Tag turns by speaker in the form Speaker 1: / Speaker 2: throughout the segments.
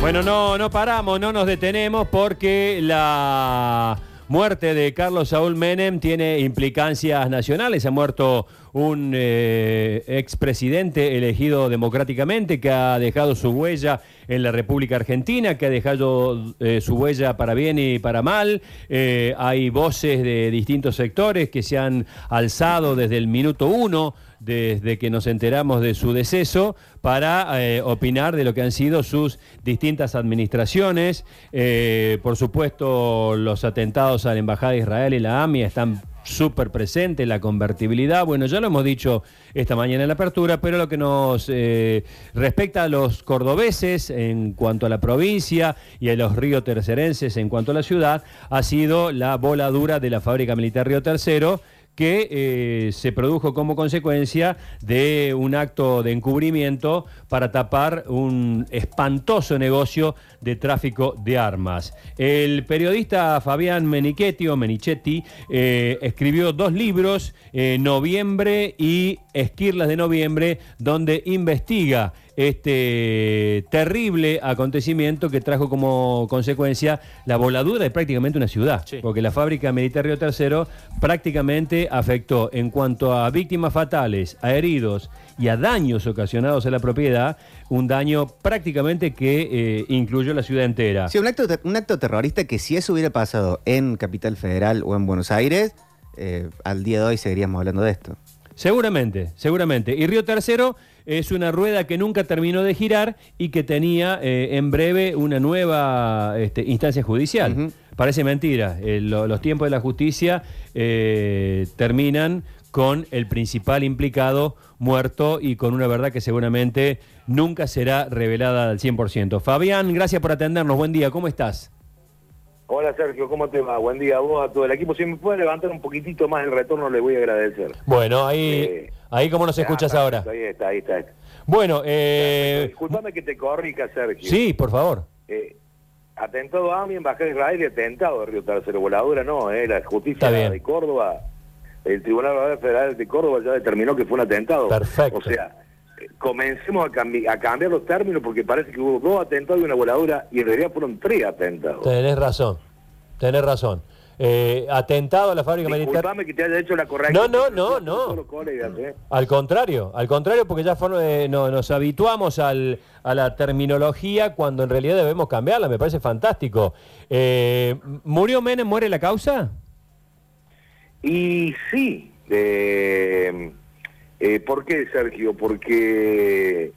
Speaker 1: Bueno, no, no paramos, no nos detenemos porque la muerte de Carlos Saúl Menem tiene implicancias nacionales. Ha muerto un eh, expresidente elegido democráticamente que ha dejado su huella en la República Argentina, que ha dejado eh, su huella para bien y para mal. Eh, hay voces de distintos sectores que se han alzado desde el minuto uno desde que nos enteramos de su deceso para eh, opinar de lo que han sido sus distintas administraciones. Eh, por supuesto, los atentados a la Embajada de Israel y la AMIA están súper presentes, la convertibilidad, bueno, ya lo hemos dicho esta mañana en la apertura, pero lo que nos eh, respecta a los cordobeses en cuanto a la provincia y a los río tercerenses en cuanto a la ciudad, ha sido la voladura de la fábrica militar Río Tercero, que eh, se produjo como consecuencia de un acto de encubrimiento para tapar un espantoso negocio de tráfico de armas. El periodista Fabián Menichetti o Menichetti eh, escribió dos libros, eh, Noviembre y Esquirlas de Noviembre, donde investiga este terrible acontecimiento que trajo como consecuencia la voladura de prácticamente una ciudad, porque la fábrica militar Río Tercero prácticamente afectó en cuanto a víctimas fatales, a heridos y a daños ocasionados a la propiedad, un daño prácticamente que eh, incluyó la ciudad entera.
Speaker 2: Sí, un acto, un acto terrorista que si eso hubiera pasado en Capital Federal o en Buenos Aires, eh, al día de hoy seguiríamos hablando de esto.
Speaker 1: Seguramente, seguramente. Y Río Tercero es una rueda que nunca terminó de girar y que tenía eh, en breve una nueva este, instancia judicial. Parece mentira. Eh, los tiempos de la justicia terminan con el principal implicado muerto y con una verdad que seguramente nunca será revelada al 100%. Fabián, gracias por atendernos. Buen día, ¿cómo estás?
Speaker 3: Hola Sergio, ¿cómo te va? Buen día a vos, a todo el equipo. Si me puede levantar un poquitito más el retorno, le voy a agradecer.
Speaker 1: Bueno, ahí, eh, ahí ¿cómo nos escuchas ahora?
Speaker 3: Ahí está, ahí está.
Speaker 1: Bueno, eh...
Speaker 3: Disculpame que te corrija, Sergio.
Speaker 1: Sí, por favor.
Speaker 3: Eh, atentado a mi embajada de Israel y atentado de Río Tercero. Voladura no, eh, la justicia de Córdoba, el Tribunal Federal de Córdoba ya determinó que fue un atentado.
Speaker 1: Perfecto.
Speaker 3: O sea, comencemos a, a, cambiar los términos porque parece que hubo dos atentados y una voladura y en realidad fueron tres atentados.
Speaker 1: Tenés razón, tenés razón. Eh, atentado a la fábrica militar.
Speaker 3: que te haya hecho la correcta.
Speaker 1: No, no, no, no. ¿eh? Al contrario, al contrario, porque ya eh, nos habituamos al, a la terminología cuando en realidad debemos cambiarla. Me parece fantástico. ¿Murió Menem? ¿Muere la causa?
Speaker 3: Y sí. Eh, eh, ¿Por qué, Sergio? Porque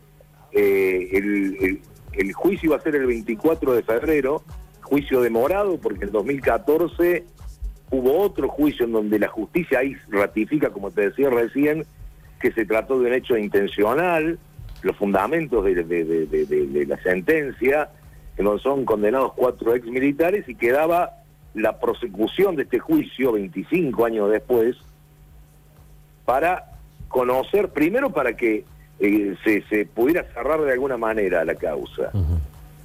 Speaker 3: eh, el, juicio iba a ser el 24 de febrero, juicio demorado, porque en 2014 hubo otro juicio en donde la justicia ahí ratifica, como te decía recién, que se trató de un hecho intencional, los fundamentos de, la sentencia, que no son condenados cuatro ex militares y quedaba la prosecución de este juicio 25 años después para conocer, primero para que eh, se, pudiera cerrar de alguna manera la causa.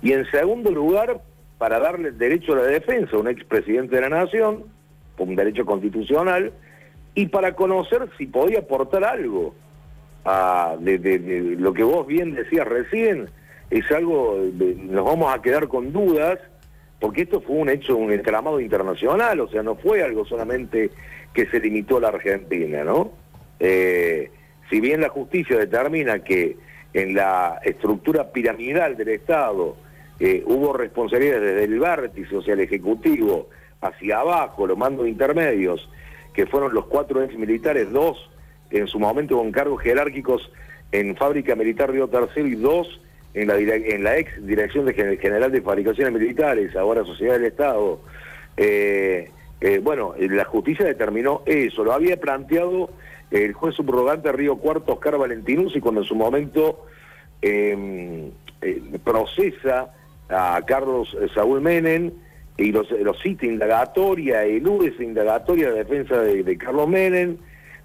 Speaker 3: Y en segundo lugar, para darle el derecho a la defensa a un expresidente de la Nación, un derecho constitucional, y para conocer si podía aportar algo a, de, lo que vos bien decías recién, es algo, nos vamos a quedar con dudas, porque esto fue un hecho, un entramado internacional, o sea, no fue algo solamente que se limitó a la Argentina, ¿no? Eh, si bien la justicia determina que en la estructura piramidal del Estado eh, hubo responsabilidades desde el vértice, o sea, el Ejecutivo, hacia abajo, los mandos intermedios, que fueron los cuatro ex militares, dos en su momento con cargos jerárquicos en Fábrica Militar Río Tercero y dos en la, en la ex Dirección de General de Fabricaciones Militares, ahora Sociedad del Estado. Eh, bueno, la justicia determinó eso, lo había planteado el juez subrogante Río Cuarto, Oscar Valentinuzzi, cuando en su momento em, eh, procesa a Carlos Saúl Menem y los, los cita indagatoria, elude esa indagatoria de defensa de, Carlos Menem.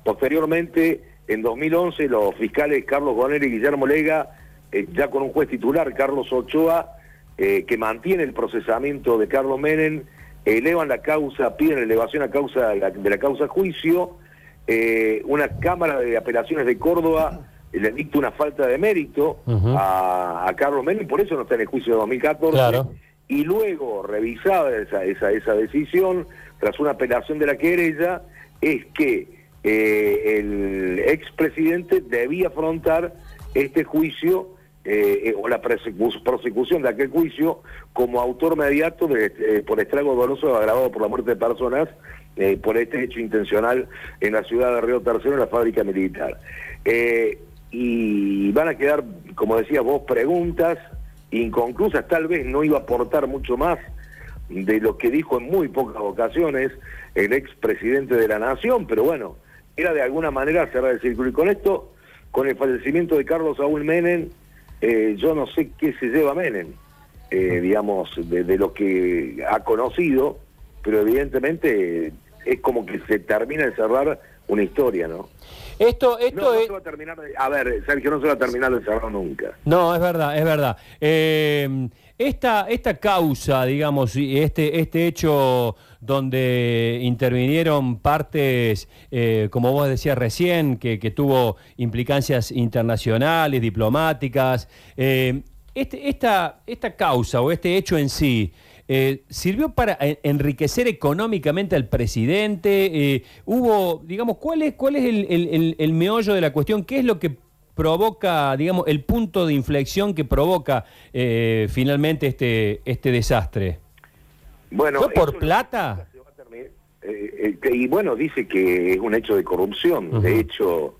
Speaker 3: Posteriormente, en 2011, los fiscales Carlos Gonel y Guillermo Lega, eh, ya con un juez titular, Carlos Ochoa, eh, que mantiene el procesamiento de Carlos Menem, elevan la causa, piden elevación a causa de la, de la causa juicio, eh, una Cámara de Apelaciones de Córdoba le dicta una falta de mérito a, a Carlos Menem, por eso no está en el juicio de 2014.
Speaker 1: Claro.
Speaker 3: Y luego, revisada esa, esa, esa decisión, tras una apelación de la querella, es que eh, el expresidente debía afrontar este juicio eh, eh, o la prosecución de aquel juicio como autor mediato de, eh, por estrago doloso agravado por la muerte de personas por este hecho intencional en la ciudad de Río Tercero, en la fábrica militar. Y van a quedar, como decías vos, preguntas inconclusas, tal vez no iba a aportar mucho más de lo que dijo en muy pocas ocasiones el expresidente de la Nación, pero bueno, era de alguna manera cerrar el círculo. Y con esto, con el fallecimiento de Carlos Saúl Menem, eh, yo no sé qué se lleva Menem, eh, digamos, de, de lo que ha conocido, pero evidentemente es como que se termina de cerrar una historia, ¿no?
Speaker 1: Esto, esto
Speaker 3: No, no
Speaker 1: es...
Speaker 3: se va a terminar de- a ver, Sergio, no se va a terminar de cerrar nunca.
Speaker 1: No, es verdad, es verdad. Eh, esta, esta causa, digamos, y este, este hecho donde intervinieron partes, eh, como vos decías recién, que, tuvo implicancias internacionales, diplomáticas, eh, este, esta, esta causa o este hecho en sí, eh, ¿Sirvió para en- enriquecer económicamente al presidente? ¿Hubo, digamos, cuál es, cuál es el- el- el meollo de la cuestión? ¿Qué es lo que provoca, digamos, el punto de inflexión que provoca eh, finalmente este, este desastre?
Speaker 3: Bueno,
Speaker 1: ¿Fue por plata?
Speaker 3: Eh, eh, y bueno, dice que es un hecho de corrupción. De hecho,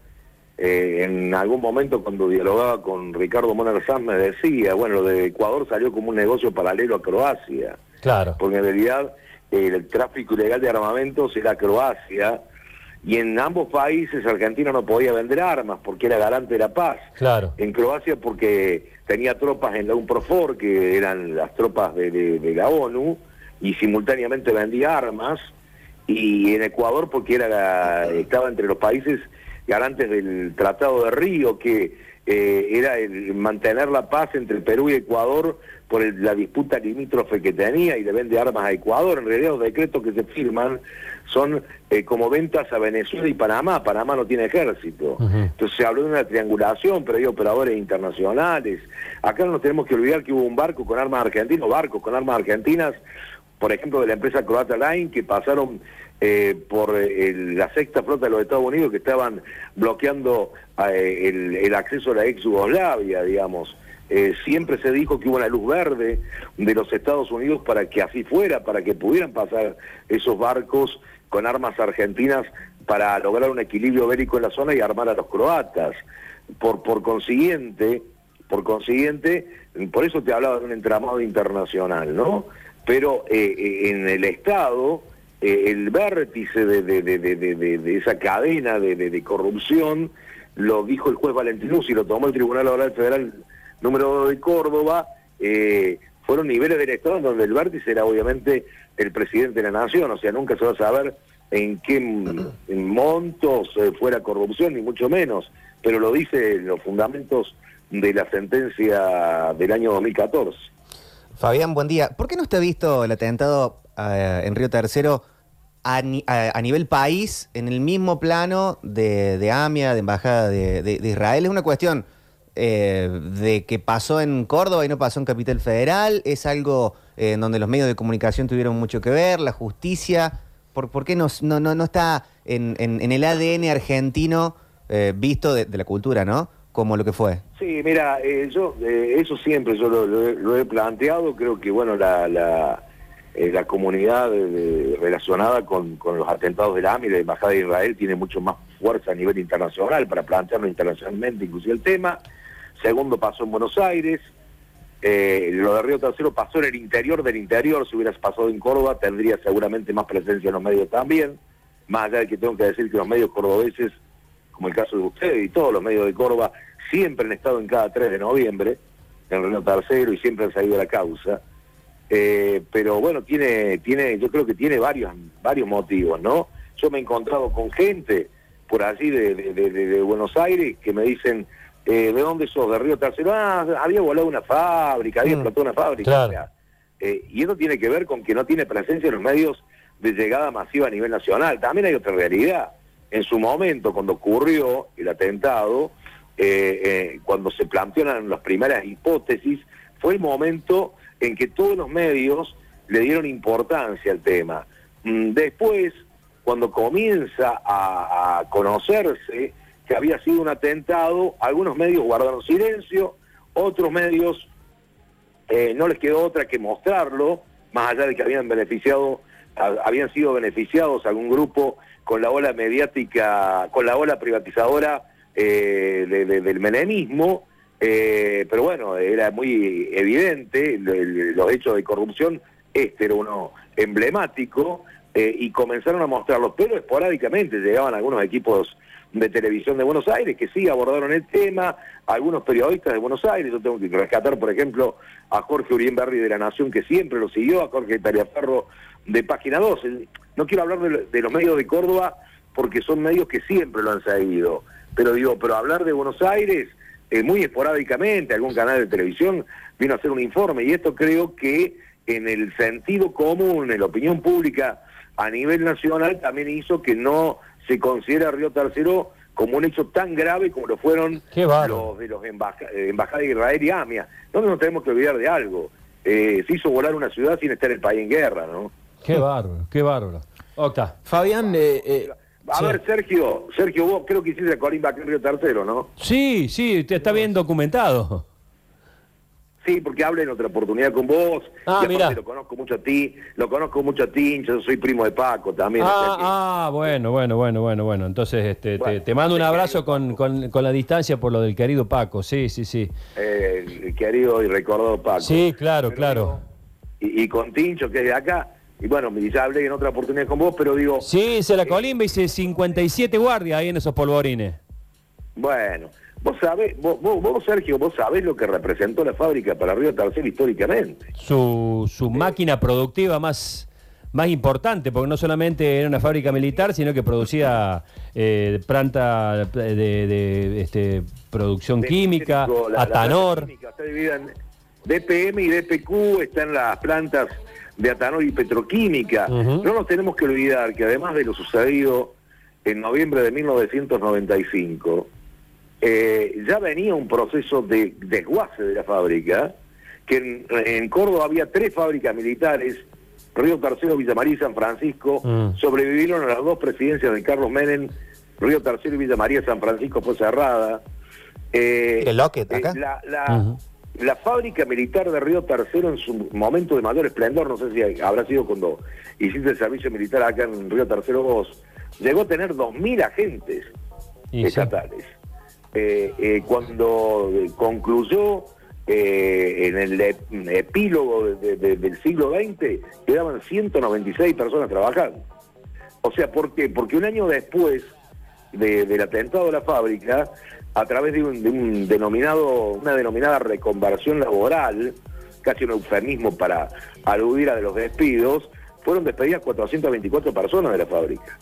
Speaker 3: eh, en algún momento cuando dialogaba con Ricardo Moner Sanz me decía, bueno, lo de Ecuador salió como un negocio paralelo a Croacia,
Speaker 1: Claro.
Speaker 3: porque en realidad el tráfico ilegal de armamentos era Croacia, y en ambos países Argentina no podía vender armas porque era garante de la paz.
Speaker 1: Claro.
Speaker 3: En Croacia porque tenía tropas en la UNPROFOR, que eran las tropas de, de- de la ONU, y simultáneamente vendía armas, y en Ecuador porque era la- estaba entre los países garantes del Tratado de Río, que eh, era el mantener la paz entre Perú y Ecuador por el- la disputa limítrofe que tenía y le vende armas a Ecuador. En realidad los decretos que se firman son eh, como ventas a Venezuela y Panamá. Panamá no tiene ejército. Entonces se habló de una triangulación, pero hay operadores internacionales. Acá no nos tenemos que olvidar que hubo un barco con armas argentinas, barcos con armas argentinas, por ejemplo, de la empresa Croata Line, que pasaron eh, por eh, la sexta flota de los Estados Unidos, que estaban bloqueando eh, el, el acceso a la ex Yugoslavia, digamos. Eh, siempre se dijo que hubo una luz verde de los Estados Unidos para que así fuera, para que pudieran pasar esos barcos con armas argentinas para lograr un equilibrio bélico en la zona y armar a los croatas. Por, por consiguiente, por consiguiente, por eso te hablaba de un entramado internacional, ¿no? Pero eh, eh, en el Estado, eh, el vértice de, de- de- de- de- esa cadena de, corrupción lo dijo el juez Valentinuzzi, lo tomó el Tribunal Oral Federal número 2 de Córdoba, eh, fueron niveles Estado en donde el vértice era obviamente el presidente de la Nación, o sea, nunca se va a saber en qué montos eh, fuera corrupción, ni mucho menos, pero lo dice los fundamentos de la sentencia del año 2014.
Speaker 2: Fabián, buen día. ¿Por qué no está visto el atentado eh, en Río Tercero a, ni- a- a nivel país, en el mismo plano de, de AMIA, de Embajada de, de- de Israel? Es una cuestión eh, de que pasó en Córdoba y no pasó en Capital Federal. Es algo eh, en donde los medios de comunicación tuvieron mucho que ver, la justicia. ¿Por, por qué no, no, no, está en, en- el ADN argentino eh, visto de, la cultura, ¿no? Como lo que fue.
Speaker 3: Sí, mira, eh, yo eso siempre yo lo, he- lo he planteado, creo que bueno la la, la comunidad relacionada con, con los atentados de la AMI, la Embajada de Israel, tiene mucho más fuerza a nivel internacional para plantearlo internacionalmente, inclusive el tema. Segundo pasó en Buenos Aires, eh, lo de Río Tercero pasó en el interior del interior, si hubieras pasado en Córdoba tendría seguramente más presencia en los medios también, más allá de que tengo que decir que los medios cordobeses como el caso de ustedes y todos los medios de Córdoba, siempre han estado en cada 3 de noviembre, en Río Tercero, y siempre han salido a la causa. Eh, pero bueno, tiene, tiene, yo creo que tiene varios, varios motivos, ¿no? Yo me he encontrado con gente por allí de, Buenos Aires que me dicen, eh, ¿de dónde sos? De Río Tercero. Ah, había volado una fábrica, había
Speaker 1: Mm,
Speaker 3: explotado una fábrica.
Speaker 1: claro.
Speaker 3: O sea, eh, y eso tiene que ver con que no tiene presencia en los medios de llegada masiva a nivel nacional. También hay otra realidad. En su momento, cuando ocurrió el atentado, eh, eh, cuando se plantearon las primeras hipótesis, fue el momento en que todos los medios le dieron importancia al tema. Mm, Después, cuando comienza a, a conocerse había sido un atentado, algunos medios guardaron silencio, otros medios eh, no les quedó otra que mostrarlo, más allá de que habían beneficiado, habían sido beneficiados algún grupo con la ola mediática, con la ola privatizadora eh, de- de- del menemismo, eh, pero bueno, era muy evidente los hechos de corrupción, este era uno emblemático, eh, y comenzaron a mostrarlos, pero esporádicamente llegaban algunos equipos de televisión de Buenos Aires que sí abordaron el tema, algunos periodistas de Buenos Aires, yo tengo que rescatar, por ejemplo, a Jorge Urienberri de La Nación, que siempre lo siguió, a Jorge Tariaferro de Página 12. No quiero hablar de, de los medios de Córdoba porque son medios que siempre lo han seguido, pero digo, pero hablar de Buenos Aires, eh, muy esporádicamente, algún canal de televisión vino a hacer un informe, y esto creo que en el sentido común, en la opinión pública a nivel nacional, también hizo que no se considera Río Tercero como un hecho tan grave como lo fueron los de los embaja- eh, embajadas de Israel y AMIA. No nos tenemos que olvidar de algo. Eh, se hizo volar una ciudad sin estar el país en guerra, ¿no?
Speaker 1: Qué bárbaro, qué bárbaro. Octa.
Speaker 4: Fabián, eh, eh,
Speaker 3: A
Speaker 1: Sí.
Speaker 3: ver, Sergio, Sergio, vos creo que hiciste a Corín en Río Tercero, ¿no?
Speaker 1: Sí, sí, te está bien documentado.
Speaker 3: Sí, porque hablé en otra oportunidad con vos.
Speaker 1: Ah, mirá.
Speaker 3: lo conozco mucho a ti, lo conozco mucho a ti, yo soy primo de Paco también. o sea que-
Speaker 1: Ah, ah, bueno, bueno, bueno, bueno, bueno. Entonces, este, te-
Speaker 3: Bueno,
Speaker 1: te, mando un abrazo con, con- con la distancia por lo del querido Paco. Sí, sí, sí.
Speaker 3: eh, el querido y recordado Paco.
Speaker 1: Sí, claro,
Speaker 3: Pero
Speaker 1: claro.
Speaker 3: digo, Y, y con Tincho, que es de acá, y bueno, ya hablé en otra oportunidad con vos, pero digo,
Speaker 1: Sí, hice la colimba, hice 57 guardias ahí en esos polvorines.
Speaker 3: bueno, vos sabés, vos, vos, vos, Sergio, vos sabés lo que representó la fábrica para Río Tercero históricamente.
Speaker 1: Su, su máquina productiva más, más importante, porque no solamente era una fábrica militar, sino que producía eh, planta de, de, este, producción
Speaker 3: De
Speaker 1: química,
Speaker 3: la-
Speaker 1: Atanor.
Speaker 3: química Está dividida en DPM y DPQ, están las plantas de Atanor y Petroquímica. No nos tenemos que olvidar que además de lo sucedido en noviembre de 1995, eh, ya venía un proceso de desguace de la fábrica, que en, en Córdoba había tres fábricas militares, Río Tercero, Villa María y San Francisco,
Speaker 1: Mm.
Speaker 3: sobrevivieron a las dos presidencias de Carlos Menem, Río Tercero y Villa María, San Francisco fue cerrada. Eh,
Speaker 2: ¿El Lockett
Speaker 3: eh,
Speaker 2: acá?
Speaker 3: la, la- la fábrica militar de Río Tercero en su momento de mayor esplendor, no sé si habrá sido cuando hiciste el servicio militar acá en Río Tercero vos, llegó a tener 2.000 agentes
Speaker 1: Y
Speaker 3: estatales. Cuando eh, concluyó eh, en el ep- epílogo de- de- del siglo XX, quedaban 196 personas trabajando. O sea, ¿por qué? Porque un año después de- del atentado de la fábrica, a través de un, de un denominado, una denominada reconversión laboral, casi un eufemismo para aludir a de los despidos, fueron despedidas 424 personas de la fábrica.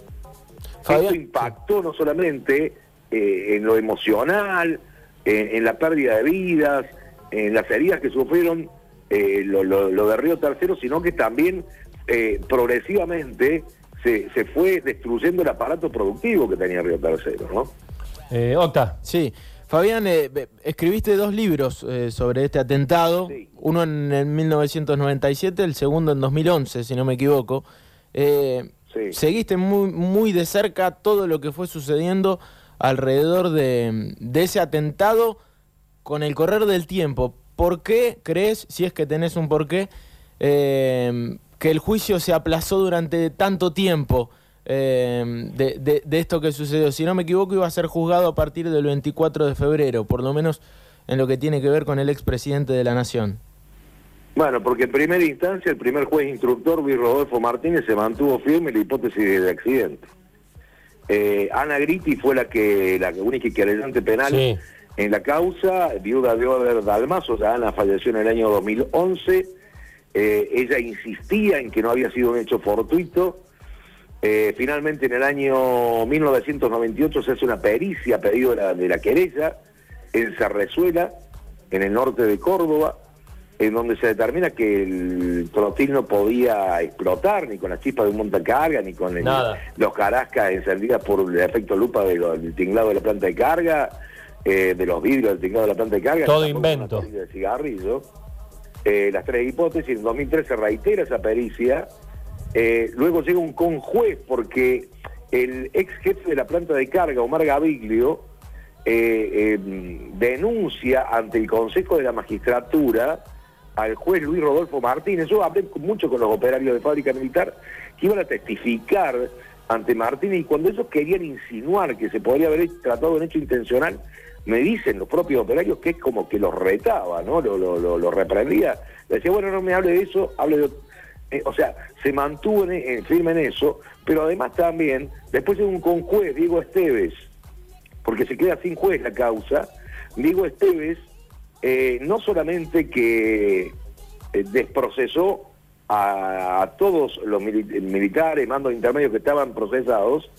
Speaker 4: Fabián,
Speaker 3: Esto impactó no solamente eh, en lo emocional, en, en la pérdida de vidas, en las heridas que sufrieron eh, lo, lo- lo de Río Tercero, sino que también eh, progresivamente se, se fue destruyendo el aparato productivo que tenía Río Tercero, ¿no?
Speaker 1: Eh, Octa.
Speaker 4: Sí, Fabián, eh, escribiste dos libros eh, sobre este atentado,
Speaker 3: Sí.
Speaker 4: uno en, el 1997, el segundo en 2011, si no me equivoco. Eh,
Speaker 3: Sí.
Speaker 4: Seguiste muy, muy de cerca todo lo que fue sucediendo alrededor de, ese atentado con el correr del tiempo. ¿Por qué crees, si es que tenés un porqué, eh, que el juicio se aplazó durante tanto tiempo de, de- de esto que sucedió? Si no me equivoco, iba a ser juzgado a partir del 24 de febrero, por lo menos en lo que tiene que ver con el expresidente de la Nación.
Speaker 3: Bueno, porque en primera instancia el primer juez instructor, Luis Rodolfo Martínez, se mantuvo firme en la hipótesis de accidente. Eh, Ana Gritti fue la que la única querellante penal
Speaker 1: Sí.
Speaker 3: en la causa, viuda de Oder Dalmazo, ya Ana falleció en el año 2011. Eh, ella insistía en que no había sido un hecho fortuito. Eh, finalmente en el año 1998 se hace una pericia a pedido de la, de la querella en Cerrezuela, en el norte de Córdoba, en donde se determina que el trotil no podía explotar ni con la chispa de un montacarga, ni con el- los carascas encendidas por el efecto lupa de lo- del tinglado de la planta de carga. eh, de los vidrios del teclado de la planta de carga.
Speaker 1: Todo invento.
Speaker 3: de cigarrillo. Eh, las tres hipótesis, en 2003 se reitera esa pericia. Eh, luego llega un conjuez porque el ex jefe de la planta de carga, Omar Gaviglio, eh, denuncia ante el Consejo de la Magistratura al juez Luis Rodolfo Martínez. Yo hablé mucho con los operarios de fábrica militar que iban a testificar ante Martínez y cuando ellos querían insinuar que se podría haber tratado de un hecho intencional, me dicen los propios operarios que es como que los retaba, ¿no? Lo, reprendía. Le decía, bueno, no me hable de eso, hable de... eh, o sea, se mantuvo en- firme en eso, pero además también, después de un conjuez, Diego Esteves, porque se queda sin juez la causa, Diego Esteves eh, no solamente que eh, desprocesó a, a todos los mili- militares, mandos intermedios que estaban procesados,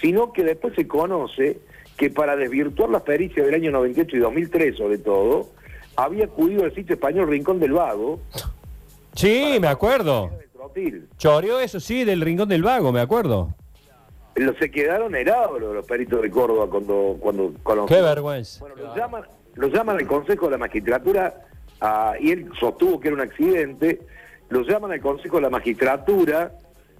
Speaker 3: sino que después se conoce que para desvirtuar las pericias del año 98 y 2003 sobre todo, había acudido al sitio español Rincón del Vago,
Speaker 1: Sí, me acuerdo. Choreó eso sí del Rincón del Vago, me acuerdo.
Speaker 3: Los, se quedaron helados los, los peritos de Córdoba cuando, cuando
Speaker 1: Qué vergüenza.
Speaker 3: Bueno, lo llaman, lo llaman al Consejo de la Magistratura ah, y él sostuvo que era un accidente. Lo llaman al Consejo de la Magistratura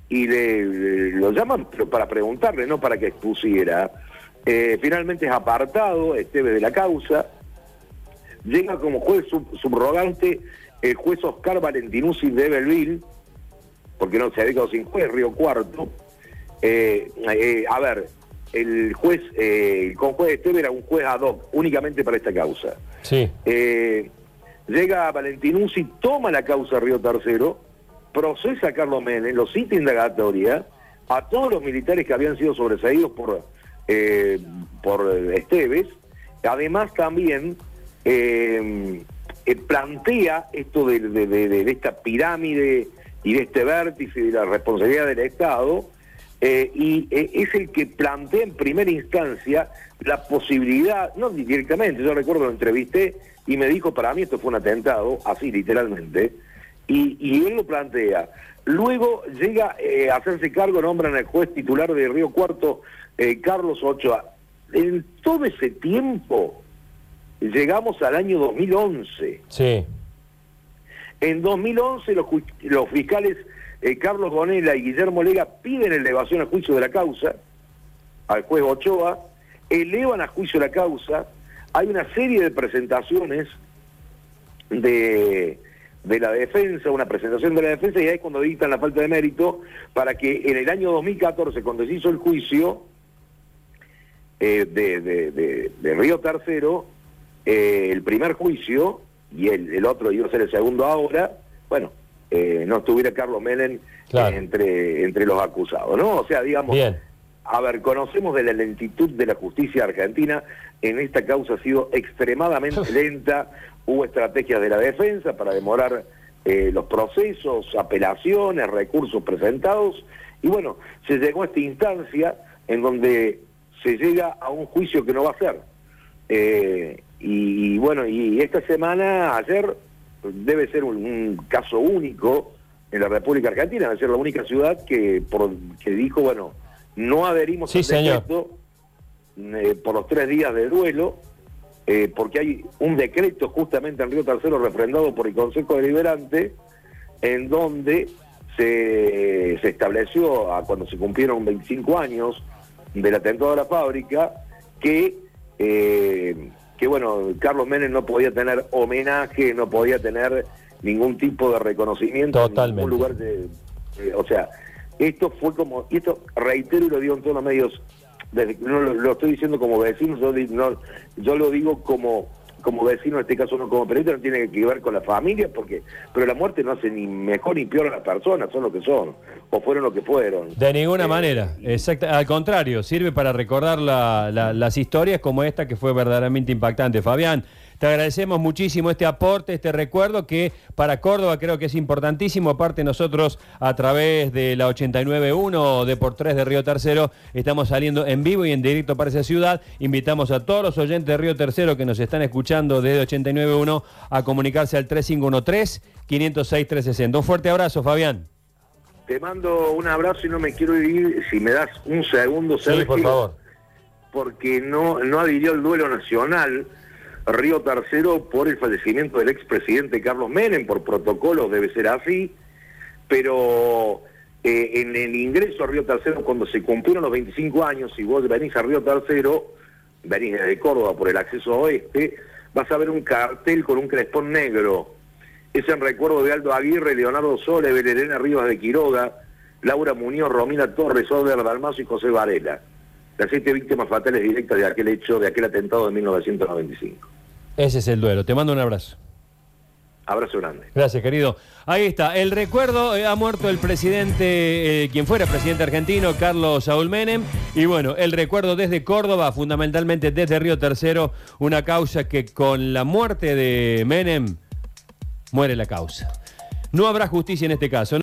Speaker 3: y le, lo llaman para preguntarle, no para que expusiera. Eh, finalmente es apartado Esteve de la causa. Llega como juez sub- subrogante el juez Oscar Valentinuzzi de Belleville, porque no se ha quedado sin juez, Río Cuarto. Eh, eh, a ver, el juez, eh, el conjuez Esteve era un juez ad hoc, únicamente para esta causa.
Speaker 1: Sí.
Speaker 3: Eh, llega Valentinuzzi, toma la causa Río Tercero, procesa a Carlos Menem, lo cita indagatoria a todos los militares que habían sido sobreseídos por, eh, por Esteves. Además también eh, eh, plantea esto de, de- de- de esta pirámide y de este vértice de la responsabilidad del Estado eh, y eh, es el que plantea en primera instancia la posibilidad, no directamente, yo recuerdo lo entrevisté y me dijo, para mí esto fue un atentado, así literalmente, y, y él lo plantea. Luego llega eh, a hacerse cargo, nombran al juez titular de Río Cuarto, Carlos Ochoa. En todo ese tiempo llegamos al año 2011.
Speaker 1: Sí.
Speaker 3: En 2011 los, los fiscales eh, Carlos Gonela y Guillermo Lega piden elevación a juicio de la causa al juez Ochoa, elevan a juicio la causa, hay una serie de presentaciones de, de la defensa, una presentación de la defensa y ahí es cuando dictan la falta de mérito para que en el año 2014, cuando se hizo el juicio eh, de, de- de- de Río Tercero, eh, el primer juicio y el, el otro iba a ser el segundo ahora, bueno, eh, no estuviera Carlos Menem
Speaker 1: Claro.
Speaker 3: entre, entre los acusados, ¿no? O sea, digamos,
Speaker 1: Bien.
Speaker 3: a ver, conocemos de la lentitud de la justicia argentina, en esta causa ha sido extremadamente lenta, hubo estrategias de la defensa para demorar eh, los procesos, apelaciones, recursos presentados, y bueno, se llegó a esta instancia en donde se llega a un juicio que no va a ser. Eh, y, y bueno, y esta semana, ayer, debe ser un, un caso único en la República Argentina, debe ser la única ciudad que, por, que dijo, bueno, no adherimos
Speaker 1: Sí,
Speaker 3: al decreto eh, por los tres días de duelo, eh, porque hay un decreto justamente en Río Tercero refrendado por el Consejo Deliberante, en donde se, se estableció, a cuando se cumplieron 25 años del atentado a la fábrica, que, eh, que bueno, Carlos Menem no podía tener homenaje, no podía tener ningún tipo de reconocimiento
Speaker 1: Totalmente.
Speaker 3: en ningún lugar de, eh, o sea, esto fue como, y esto reitero y lo digo en todos los medios, desde- no lo, lo estoy diciendo como vecino, yo, no, yo lo digo como como vecino, en este caso no como periodista, no tiene que ver con la familia, porque pero la muerte no hace ni mejor ni peor a las personas, son lo que son, o fueron lo que fueron.
Speaker 1: De ninguna
Speaker 3: Eh,
Speaker 1: manera, exacta, al contrario, sirve para recordar la- la- las historias como esta que fue verdaderamente impactante. Fabián, te agradecemos muchísimo este aporte, este recuerdo que para Córdoba creo que es importantísimo. Aparte nosotros a través de la 89.1 de por 3 de Río Tercero estamos saliendo en vivo y en directo para esa ciudad. Invitamos a todos los oyentes de Río Tercero que nos están escuchando desde 89.1 a comunicarse al 3513-506-360. Un fuerte abrazo, Fabián.
Speaker 3: Te mando un abrazo y no me quiero ir, si me das un segundo,
Speaker 1: Sí, por favor.
Speaker 3: porque no, no adhirió al duelo nacional Río Tercero por el fallecimiento del expresidente Carlos Menem, por protocolo debe ser así, pero eh, en el ingreso a Río Tercero, cuando se cumplieron los 25 años, si vos venís a Río Tercero, venís desde Córdoba por el acceso oeste, vas a ver un cartel con un crespón negro. Es en recuerdo de Aldo Aguirre, Leonardo Sole, Belén Rivas de Quiroga, Laura Muñoz, Romina Torres, Oder Dalmazo y José Varela. Las siete víctimas fatales directas de aquel hecho, de aquel atentado de 1995.
Speaker 1: Ese es el duelo. Te mando un abrazo.
Speaker 3: Abrazo grande.
Speaker 1: Gracias, querido. Ahí está. El recuerdo, eh, ha muerto el presidente, eh, quien fuera presidente argentino, Carlos Saúl Menem. Y bueno, el recuerdo desde Córdoba, fundamentalmente desde Río Tercero, una causa que con la muerte de Menem muere la causa. No habrá justicia en este caso.